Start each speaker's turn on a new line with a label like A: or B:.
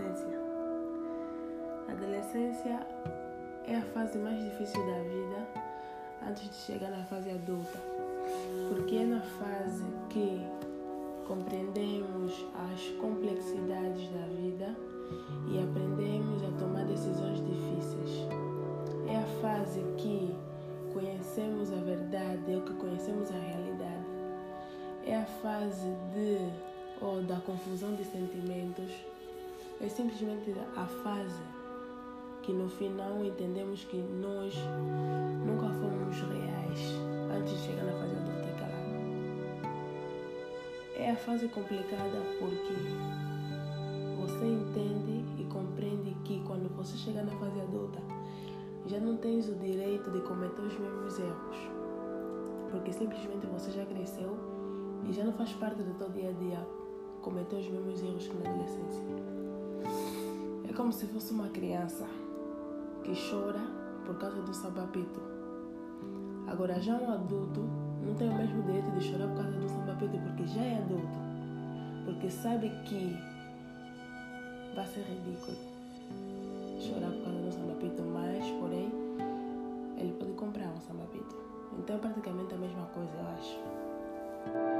A: adolescência. A adolescência é a fase mais difícil da vida antes de chegar na fase adulta, porque é na fase que compreendemos as complexidades da vida e aprendemos a tomar decisões difíceis. É a fase que conhecemos a verdade, é ou que conhecemos a realidade. É a fase de ou da confusão de sentimentos é simplesmente a fase que no final entendemos que nós nunca fomos reais antes de chegar na fase adulta, é claro. É a fase complicada porque você entende e compreende que quando você chegar na fase adulta, já não tens o direito de cometer os mesmos erros. Porque simplesmente você já cresceu e já não faz parte do teu dia a dia cometer os mesmos erros que na adolescência. É como se fosse uma criança que chora por causa do um. Agora, já um adulto não tem o mesmo direito de chorar por causa do sambapito, porque já é adulto. Porque sabe que vai ser ridículo chorar por causa do sambapito, mas, porém, ele pode comprar um sambapito. Então, é praticamente a mesma coisa, eu acho.